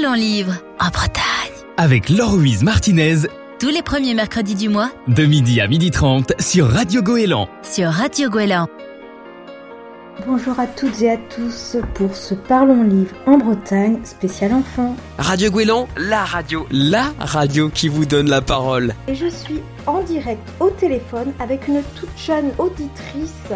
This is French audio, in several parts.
Parlons livre en Bretagne. Avec Laure-Louise Martinez, Tous les premiers mercredis du mois de midi à midi 30 sur Radio Goéland. sur Radio Gouélan. Bonjour à toutes et à tous pour ce Parlons Livre en Bretagne spécial enfant. Radio Gouélan, la radio, la radio qui vous donne la parole. Et je suis en direct au téléphone avec une toute jeune auditrice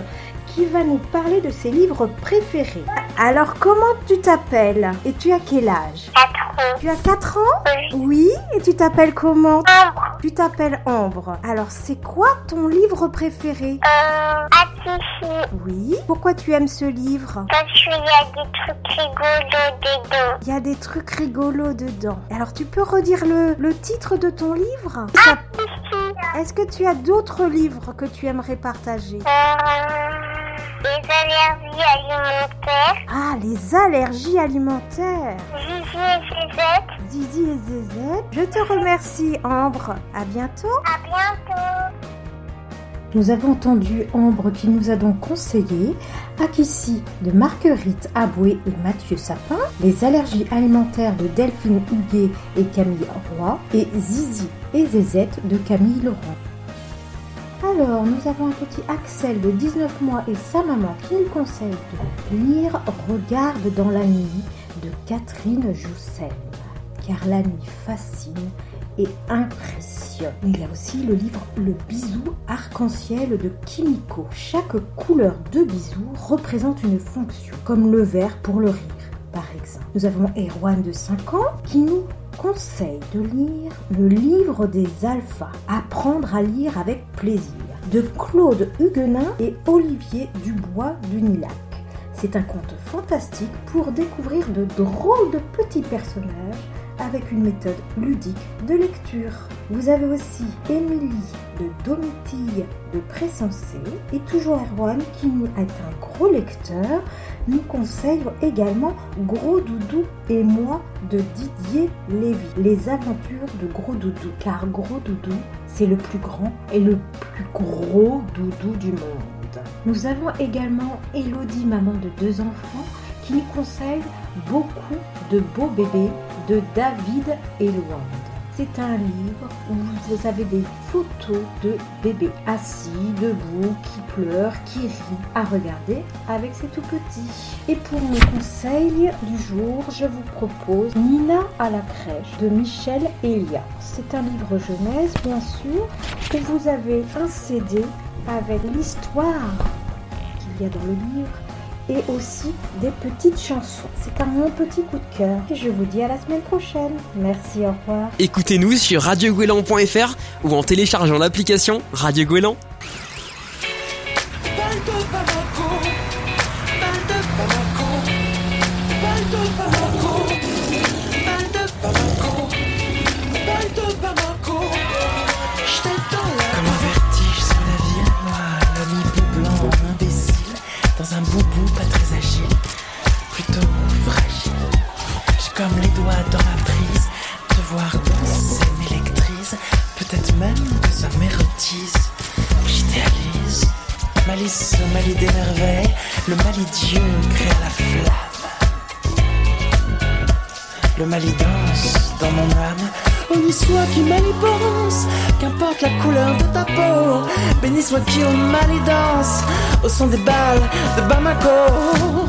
qui va nous parler de ses livres préférés. Alors comment tu t'appelles Et tu as quel âge? 4 ans. Tu as 4 ans? Oui. Et tu t'appelles comment? Ambre. Tu t'appelles Ambre. Alors c'est quoi ton livre préféré? Euh. Oui. Pourquoi tu aimes ce livre? Parce qu'il y a des trucs rigolos dedans. Il y a des trucs rigolos dedans. Alors tu peux redire le, le titre de ton livre? Est-ce que tu as d'autres livres que tu aimerais partager? Euh, des allergies alimentaires. Ah, les allergies alimentaires. Gigi et Zézette. Zizi et Zézette. Je te remercie Ambre. À bientôt. À bientôt. Nous avons entendu Ambre qui nous a donc conseillé Akissi de Marguerite Aboué et Mathieu Sapin, Les allergies alimentaires de Delphine Huguet et Camille Roy et Zizi et Zézette de Camille Laurent. Alors, nous avons un petit Axel de 19 mois et sa maman qui nous conseille de lire Regarde dans la nuit de Catherine Joussen, car la nuit fascine et impressionne. Il y a aussi le livre Le bisou arc-en-ciel de Kimiko. Chaque couleur de bisou représente une fonction, comme le vert pour le rire, par exemple. Nous avons Erwan de 5 ans qui nous conseille de lire le livre des alphas, Apprendre à lire avec plaisir, de Claude Huguenin et Olivier Dubois d'Unilac. C'est un conte fantastique pour découvrir de drôles de petits personnages avec une méthode ludique de lecture. Vous avez aussi Émilie de Domitille de Pressensé et toujours Erwan qui est un gros lecteur nous conseille également Gros Doudou et moi de Didier Lévy. Les aventures de Gros Doudou. Car Gros Doudou, c'est le plus grand et le plus gros doudou du monde. Nous avons également Elodie, maman de deux enfants, qui nous conseille beaucoup de beaux bébés de David et Luand. C'est un livre où vous avez des photos de bébés assis, debout, qui pleurent, qui rient, à regarder avec ses tout petits. Et pour mon conseil du jour, je vous propose Nina à la crèche de Michel Elia. C'est un livre jeunesse, bien sûr, où vous avez un CD avec l'histoire qu'il y a dans le livre et aussi des petites chansons. C'est un petit coup de cœur. Et je vous dis à la semaine prochaine. Merci, au revoir. Écoutez-nous sur radiogouélan.fr ou en téléchargeant l'application Radio Gouélan. Comme les doigts dans la prise, de voir danser m'électrise, peut-être même que ça m'érotise. J'idéalise, malice, mal d'émerveil, le mal idiot crée la flamme. Le mal y danse dans mon âme. Honni soit qui pense, qu'importe la couleur de ta peau. Béni soit qui au mal danse, au son des balles de Bamako.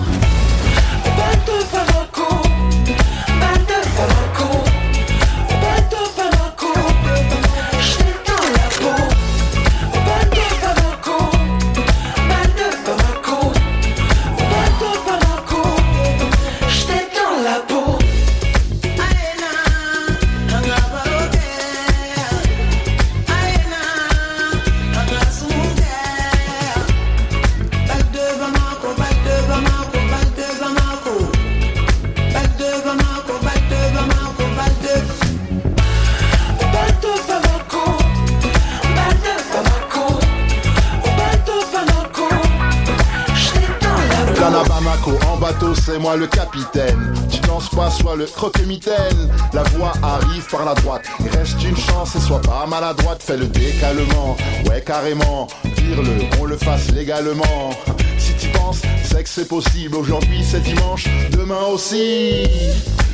À Bamako, en bateau, c'est moi le capitaine. Tu danses pas, sois le croque-mitaine. La voix arrive par la droite. Il reste une chance et sois pas maladroite. Fais le décalement, ouais, carrément. Vire-le, on le fasse légalement. Si tu penses, c'est que c'est possible. Aujourd'hui, c'est dimanche, demain aussi.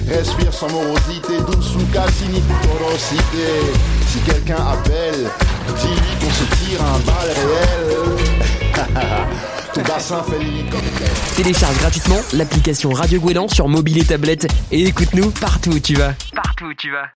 Respire sans morosité, douce ou Cassini, porosité. Si quelqu'un appelle, dis-lui qu'on se tire un. Tout bassin fait l'hélicoptère. Télécharge gratuitement l'application Radio Gouélan sur mobile et tablette et écoute-nous partout où tu vas. Partout où tu vas.